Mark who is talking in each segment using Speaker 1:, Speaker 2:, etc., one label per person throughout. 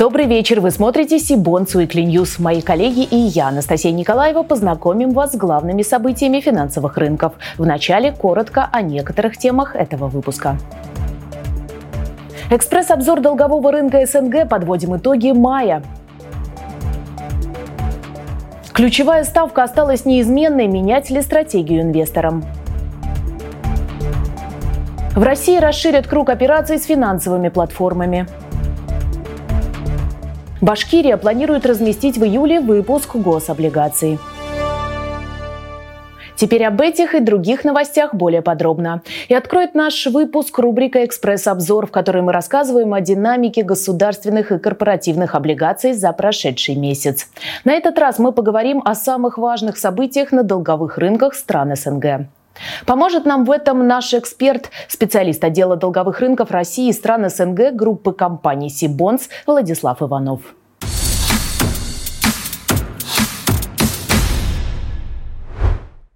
Speaker 1: Добрый вечер. Вы смотрите Cbonds Weekly News. Мои коллеги и я, Анастасия Николаева, познакомим вас с главными событиями финансовых рынков. Вначале коротко о некоторых темах этого выпуска. Экспресс-обзор долгового рынка СНГ. Подводим итоги мая. Ключевая ставка осталась неизменной. Менять ли стратегию инвесторам? В России расширят круг операций с финансовыми платформами. Башкирия планирует разместить в июле выпуск гособлигаций. Теперь об этих и других новостях более подробно. И откроет наш выпуск рубрика «Экспресс-обзор», в которой мы рассказываем о динамике государственных и корпоративных облигаций за прошедший месяц. На этот раз мы поговорим о самых важных событиях на долговых рынках стран СНГ. Поможет нам в этом наш эксперт, специалист отдела долговых рынков России и стран СНГ группы компаний Сибонс Владислав Иванов.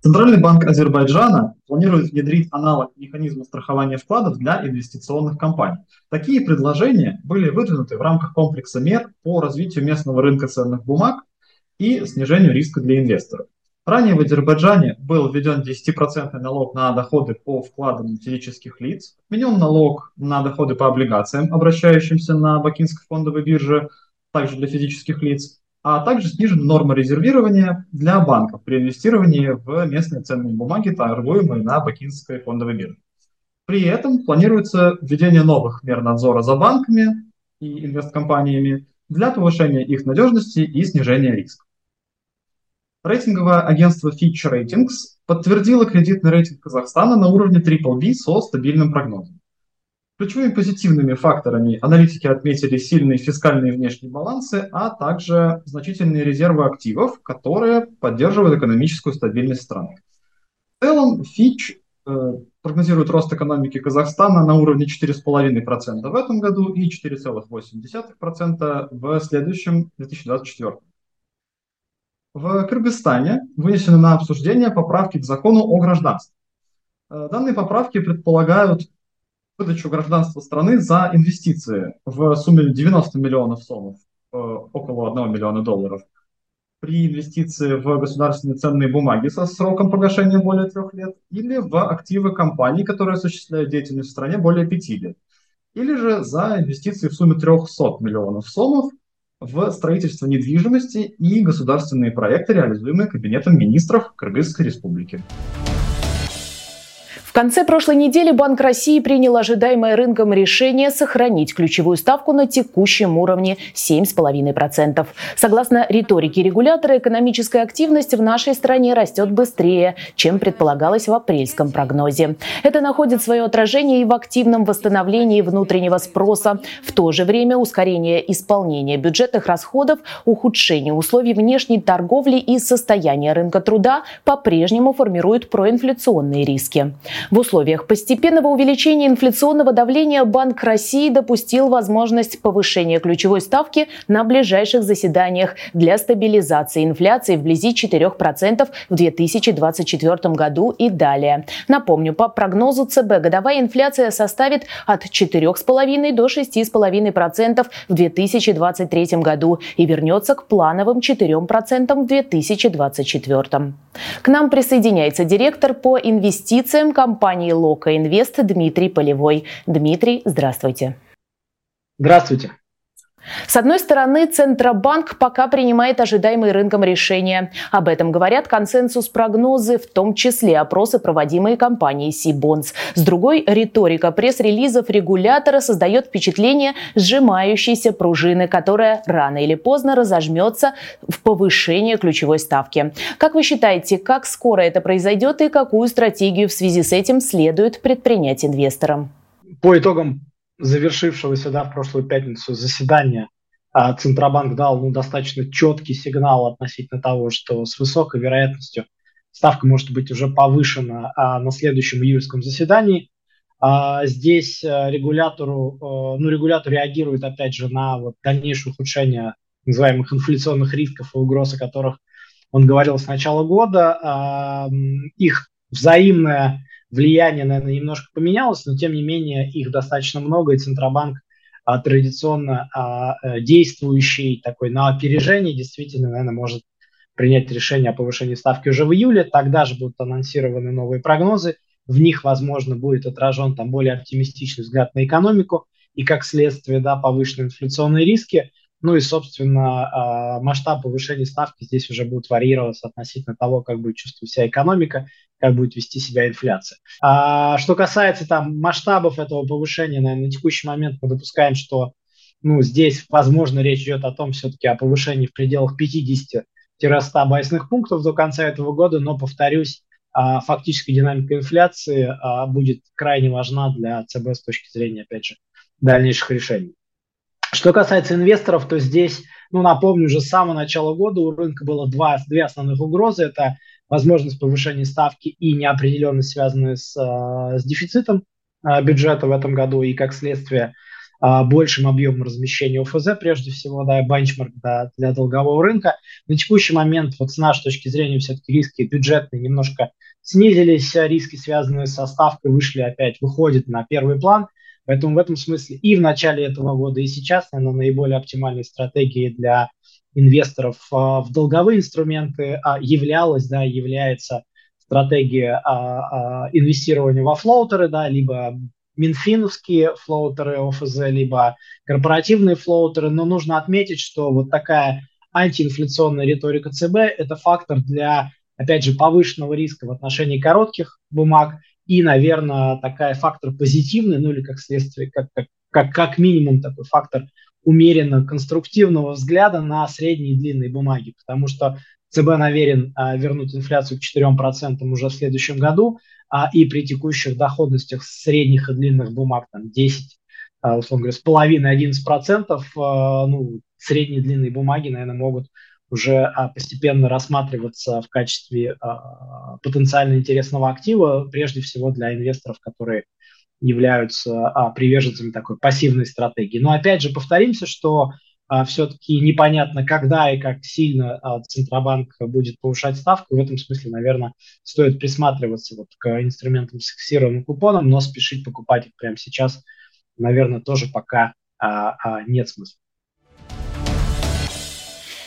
Speaker 2: Центральный банк Азербайджана планирует внедрить аналог механизма страхования вкладов для инвестиционных компаний. Такие предложения были выдвинуты в рамках комплекса мер по развитию местного рынка ценных бумаг и снижению риска для инвесторов. Ранее в Азербайджане был введен 10% налог на доходы по вкладам физических лиц, введен налог на доходы по облигациям, обращающимся на Бакинской фондовой бирже, также для физических лиц, а также снижена норма резервирования для банков при инвестировании в местные ценные бумаги, торгуемые на Бакинской фондовой бирже. При этом планируется введение новых мер надзора за банками и инвесткомпаниями для повышения их надежности и снижения риска. Рейтинговое агентство Fitch Ratings подтвердило кредитный рейтинг Казахстана на уровне BBB со стабильным прогнозом. Ключевыми позитивными факторами аналитики отметили сильные фискальные и внешние балансы, а также значительные резервы активов, которые поддерживают экономическую стабильность страны. В целом, Fitch э, прогнозирует рост экономики Казахстана на уровне 4,5% в этом году и 4,8% в следующем 2024. В Кыргызстане вынесены на обсуждение поправки к закону о гражданстве. Э, данные поправки предполагают выдачу гражданства страны за инвестиции в сумме 90 миллионов сомов, э, около 1 миллиона долларов, при инвестиции в государственные ценные бумаги со сроком погашения более трех лет или в активы компаний, которые осуществляют деятельность в стране более пяти лет, или же за инвестиции в сумме 300 миллионов сомов в строительство недвижимости и государственные проекты, реализуемые Кабинетом министров Кыргызской Республики
Speaker 1: конце прошлой недели Банк России принял ожидаемое рынком решение сохранить ключевую ставку на текущем уровне 7,5%. Согласно риторике регулятора, экономическая активность в нашей стране растет быстрее, чем предполагалось в апрельском прогнозе. Это находит свое отражение и в активном восстановлении внутреннего спроса. В то же время ускорение исполнения бюджетных расходов, ухудшение условий внешней торговли и состояние рынка труда по-прежнему формируют проинфляционные риски. В условиях постепенного увеличения инфляционного давления Банк России допустил возможность повышения ключевой ставки на ближайших заседаниях для стабилизации инфляции вблизи 4% в 2024 году и далее. Напомню, по прогнозу ЦБ годовая инфляция составит от 4,5 до 6,5% в 2023 году и вернется к плановым 4% в 2024. К нам присоединяется директор по инвестициям компании компании Лока Инвест Дмитрий Полевой. Дмитрий, здравствуйте.
Speaker 3: Здравствуйте.
Speaker 1: С одной стороны, Центробанк пока принимает ожидаемые рынком решения. Об этом говорят консенсус-прогнозы, в том числе опросы, проводимые компанией Сибонс. С другой, риторика пресс-релизов регулятора создает впечатление сжимающейся пружины, которая рано или поздно разожмется в повышение ключевой ставки. Как вы считаете, как скоро это произойдет и какую стратегию в связи с этим следует предпринять инвесторам?
Speaker 3: По итогам завершившегося да, в прошлую пятницу заседания а, Центробанк дал ну, достаточно четкий сигнал относительно того, что с высокой вероятностью ставка может быть уже повышена а, на следующем июльском заседании. А, здесь а, регулятору, а, ну, регулятор реагирует опять же на вот, дальнейшее ухудшение называемых инфляционных рисков и угроз, о которых он говорил с начала года. А, их взаимная влияние, наверное, немножко поменялось, но тем не менее их достаточно много, и Центробанк а, традиционно а, э, действующий такой на опережение действительно, наверное, может принять решение о повышении ставки уже в июле. Тогда же будут анонсированы новые прогнозы. В них, возможно, будет отражен там более оптимистичный взгляд на экономику и, как следствие, да, повышенные инфляционные риски. Ну и, собственно, а, масштаб повышения ставки здесь уже будет варьироваться относительно того, как будет чувствовать себя экономика, как будет вести себя инфляция. А что касается там масштабов этого повышения, наверное, на текущий момент мы допускаем, что ну, здесь, возможно, речь идет о том все-таки о повышении в пределах 50-100 байсных пунктов до конца этого года, но, повторюсь, а, фактическая динамика инфляции а, будет крайне важна для ЦБ с точки зрения, опять же, дальнейших решений. Что касается инвесторов, то здесь, ну, напомню, уже с самого начала года у рынка было два, две основных угрозы. Это возможность повышения ставки и неопределенность, связанная с, с дефицитом бюджета в этом году и, как следствие, большим объемом размещения ОФЗ, прежде всего, да, бенчмарк да, для долгового рынка. На текущий момент, вот с нашей точки зрения, все-таки риски бюджетные немножко снизились, риски, связанные со ставкой, вышли опять, выходят на первый план. Поэтому в этом смысле и в начале этого года, и сейчас, наверное, наиболее оптимальной стратегией для инвесторов а, в долговые инструменты а, являлась, да, является стратегия а, инвестирования во флоутеры, да, либо минфиновские флоутеры ОФЗ, либо корпоративные флоутеры, но нужно отметить, что вот такая антиинфляционная риторика ЦБ – это фактор для, опять же, повышенного риска в отношении коротких бумаг и, наверное, такая фактор позитивный, ну или как следствие, как, как, как, как минимум такой фактор умеренно конструктивного взгляда на средние и длинные бумаги, потому что ЦБ намерен а, вернуть инфляцию к 4% уже в следующем году, а, и при текущих доходностях средних и длинных бумаг там 10, а, условно говоря, с половиной 11%, а, ну, средние и длинные бумаги, наверное, могут уже а, постепенно рассматриваться в качестве а, потенциально интересного актива, прежде всего для инвесторов, которые являются а, приверженцами такой пассивной стратегии. Но опять же повторимся, что все-таки непонятно, когда и как сильно Центробанк будет повышать ставку. В этом смысле, наверное, стоит присматриваться вот к инструментам с фиксированным купоном, но спешить покупать их прямо сейчас, наверное, тоже пока нет смысла.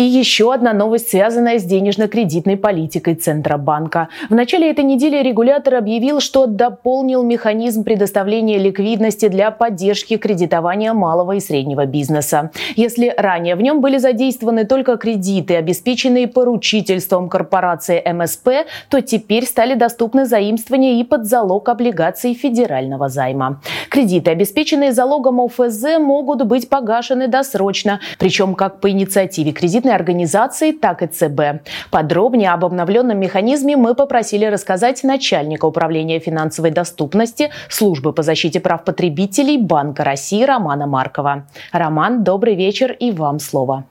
Speaker 1: И еще одна новость, связанная с денежно-кредитной политикой Центробанка. В начале этой недели регулятор объявил, что дополнил механизм предоставления ликвидности для поддержки кредитования малого и среднего бизнеса. Если ранее в нем были задействованы только кредиты, обеспеченные поручительством корпорации МСП, то теперь стали доступны заимствования и под залог облигаций федерального займа. Кредиты, обеспеченные залогом ОФЗ, могут быть погашены досрочно, причем как по инициативе кредитной кредитной организации, так и ЦБ. Подробнее об обновленном механизме мы попросили рассказать начальника управления финансовой доступности службы по защите прав потребителей Банка России Романа Маркова. Роман, добрый вечер и вам слово.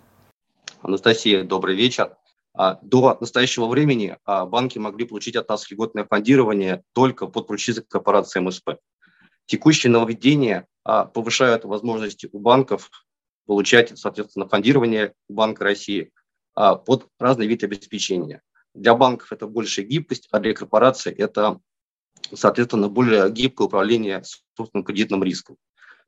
Speaker 4: Анастасия, добрый вечер. А, до настоящего времени а, банки могли получить от нас льготное фондирование только под поручителем корпорации МСП. Текущие нововведения а, повышают возможности у банков получать, соответственно, фондирование Банка России а, под разные виды обеспечения. Для банков это большая гибкость, а для корпораций это, соответственно, более гибкое управление собственным кредитным риском.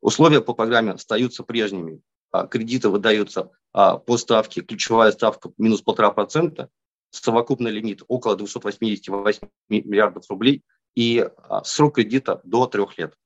Speaker 4: Условия по программе остаются прежними. А, кредиты выдаются а, по ставке, ключевая ставка минус 1,5%, совокупный лимит около 288 миллиардов рублей и срок кредита до трех лет.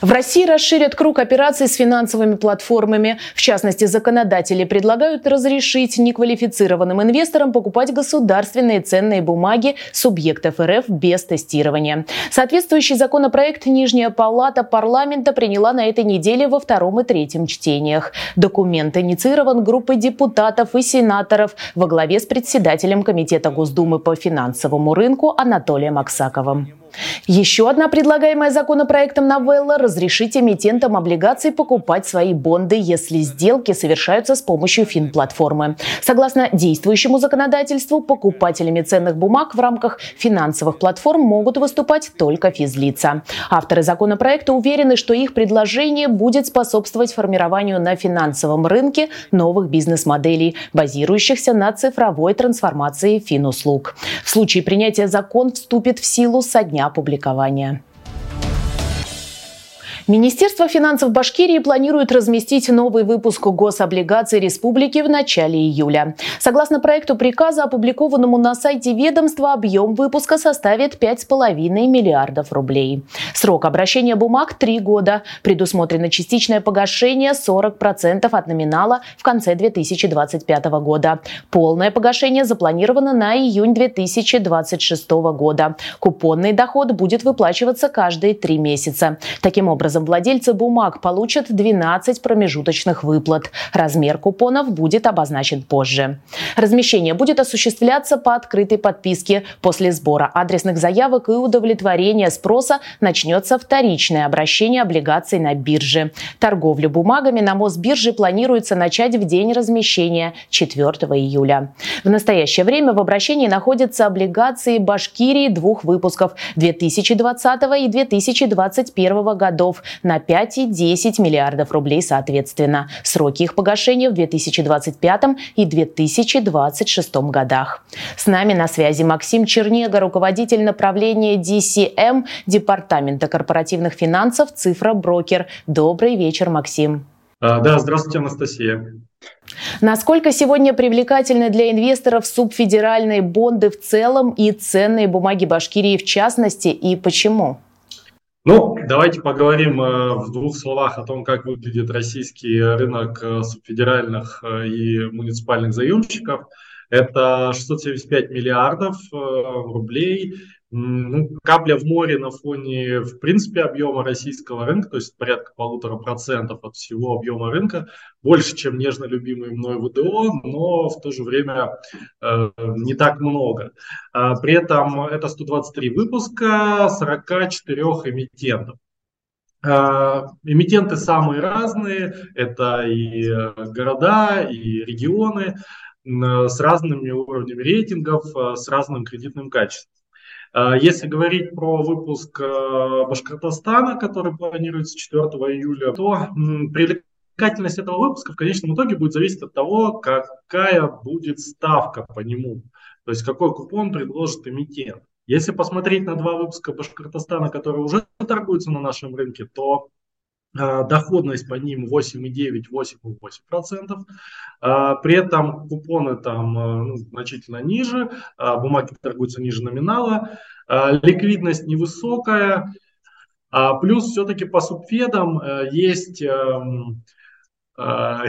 Speaker 1: В России расширят круг операций с финансовыми платформами. В частности, законодатели предлагают разрешить неквалифицированным инвесторам покупать государственные ценные бумаги субъектов РФ без тестирования. Соответствующий законопроект Нижняя палата парламента приняла на этой неделе во втором и третьем чтениях. Документ инициирован группой депутатов и сенаторов во главе с председателем Комитета Госдумы по финансовому рынку Анатолием Аксаковым. Еще одна предлагаемая законопроектом новелла – разрешить эмитентам облигаций покупать свои бонды, если сделки совершаются с помощью финплатформы. Согласно действующему законодательству, покупателями ценных бумаг в рамках финансовых платформ могут выступать только физлица. Авторы законопроекта уверены, что их предложение будет способствовать формированию на финансовом рынке новых бизнес-моделей, базирующихся на цифровой трансформации финуслуг. В случае принятия закон вступит в силу со дня опубликования. Министерство финансов Башкирии планирует разместить новый выпуск гособлигаций республики в начале июля. Согласно проекту приказа, опубликованному на сайте ведомства, объем выпуска составит 5,5 миллиардов рублей. Срок обращения бумаг – 3 года. Предусмотрено частичное погашение 40% от номинала в конце 2025 года. Полное погашение запланировано на июнь 2026 года. Купонный доход будет выплачиваться каждые три месяца. Таким образом, образом, владельцы бумаг получат 12 промежуточных выплат. Размер купонов будет обозначен позже. Размещение будет осуществляться по открытой подписке. После сбора адресных заявок и удовлетворения спроса начнется вторичное обращение облигаций на бирже. Торговлю бумагами на Мосбирже планируется начать в день размещения 4 июля. В настоящее время в обращении находятся облигации Башкирии двух выпусков 2020 и 2021 годов на 5 и 10 миллиардов рублей соответственно. Сроки их погашения в 2025 и 2026 годах. С нами на связи Максим Чернега, руководитель направления DCM Департамента корпоративных финансов «Цифра Брокер». Добрый вечер, Максим.
Speaker 5: А, да, здравствуйте, Анастасия.
Speaker 1: Насколько сегодня привлекательны для инвесторов субфедеральные бонды в целом и ценные бумаги Башкирии в частности, и почему?
Speaker 5: Ну, давайте поговорим э, в двух словах о том, как выглядит российский рынок э, субфедеральных э, и муниципальных заемщиков. Это 675 миллиардов рублей ну, капля в море на фоне, в принципе, объема российского рынка, то есть порядка полутора процентов от всего объема рынка, больше, чем нежно любимый мной ВДО, но в то же время э, не так много. А, при этом это 123 выпуска 44 эмитентов. Uh, эмитенты самые разные, это и города, и регионы с разными уровнями рейтингов, uh, с разным кредитным качеством. А, если говорить про выпуск э, Башкортостана, который планируется 4 июля, то привлекательность этого выпуска в конечном итоге будет зависеть от того, какая будет ставка по нему, то есть какой купон предложит эмитент. Если посмотреть на два выпуска Башкортостана, которые уже торгуются на нашем рынке, то доходность по ним 8,9-8,8%. А, при этом купоны там э, ну, значительно ниже, а, бумаги торгуются ниже номинала, а, ликвидность невысокая, плюс все-таки по субфедам э, есть эм,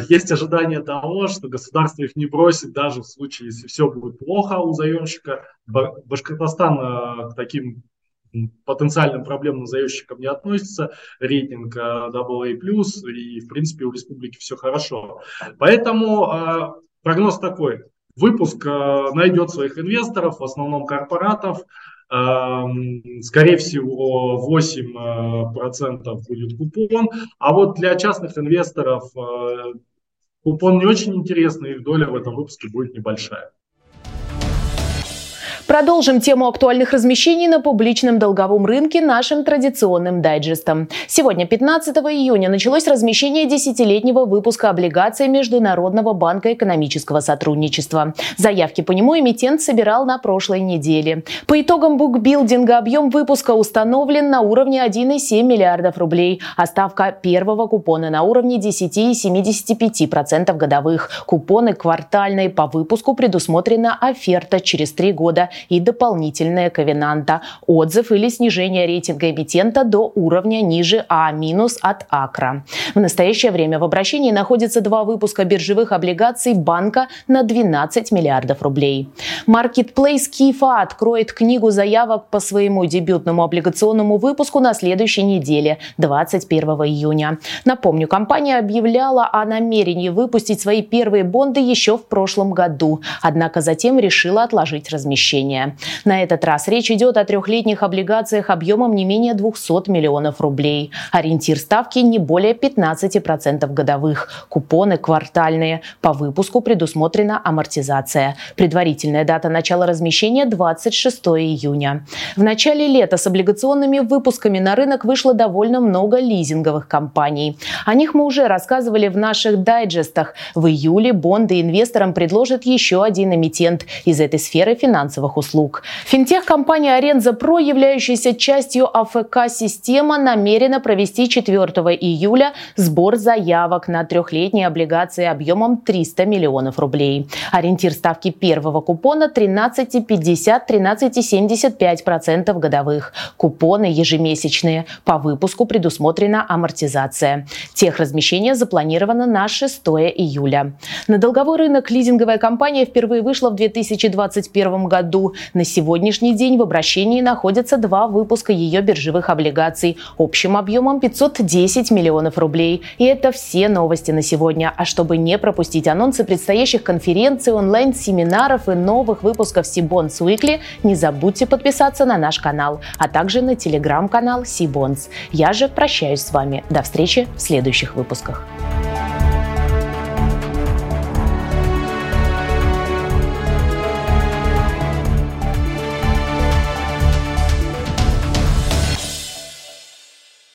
Speaker 5: есть ожидание того, что государство их не бросит, даже в случае, если все будет плохо у заемщика. Башкортостан э, к таким потенциальным проблемным заемщикам не относится, рейтинг AA+, и, в принципе, у республики все хорошо. Поэтому э, прогноз такой. Выпуск э, найдет своих инвесторов, в основном корпоратов, эм, Скорее всего, 8% будет купон. А вот для частных инвесторов э, купон не очень интересный, их доля в этом выпуске будет небольшая.
Speaker 1: Продолжим тему актуальных размещений на публичном долговом рынке нашим традиционным дайджестом. Сегодня, 15 июня, началось размещение десятилетнего выпуска облигаций Международного банка экономического сотрудничества. Заявки по нему эмитент собирал на прошлой неделе. По итогам букбилдинга объем выпуска установлен на уровне 1,7 миллиардов рублей, а ставка первого купона на уровне 10,75% годовых. Купоны квартальные по выпуску предусмотрена оферта через три года и дополнительная ковенанта, отзыв или снижение рейтинга эмитента до уровня ниже А- от Акра. В настоящее время в обращении находятся два выпуска биржевых облигаций банка на 12 миллиардов рублей. Marketplace Кифа откроет книгу заявок по своему дебютному облигационному выпуску на следующей неделе, 21 июня. Напомню, компания объявляла о намерении выпустить свои первые бонды еще в прошлом году, однако затем решила отложить размещение обращения. На этот раз речь идет о трехлетних облигациях объемом не менее 200 миллионов рублей. Ориентир ставки не более 15% годовых. Купоны квартальные. По выпуску предусмотрена амортизация. Предварительная дата начала размещения 26 июня. В начале лета с облигационными выпусками на рынок вышло довольно много лизинговых компаний. О них мы уже рассказывали в наших дайджестах. В июле бонды инвесторам предложит еще один эмитент из этой сферы финансовых финансовых услуг. Финтех-компания Аренза Про, являющаяся частью АФК-система, намерена провести 4 июля сбор заявок на трехлетние облигации объемом 300 миллионов рублей. Ориентир ставки первого купона 13,50-13,75% годовых. Купоны ежемесячные. По выпуску предусмотрена амортизация. Техразмещение запланировано на 6 июля. На долговой рынок лизинговая компания впервые вышла в 2021 году. На сегодняшний день в обращении находятся два выпуска ее биржевых облигаций общим объемом 510 миллионов рублей. И это все новости на сегодня. А чтобы не пропустить анонсы предстоящих конференций, онлайн-семинаров и новых выпусков Сибонс Weekly, не забудьте подписаться на наш канал, а также на телеграм-канал Сибонс. Я же прощаюсь с вами. До встречи в следующих выпусках.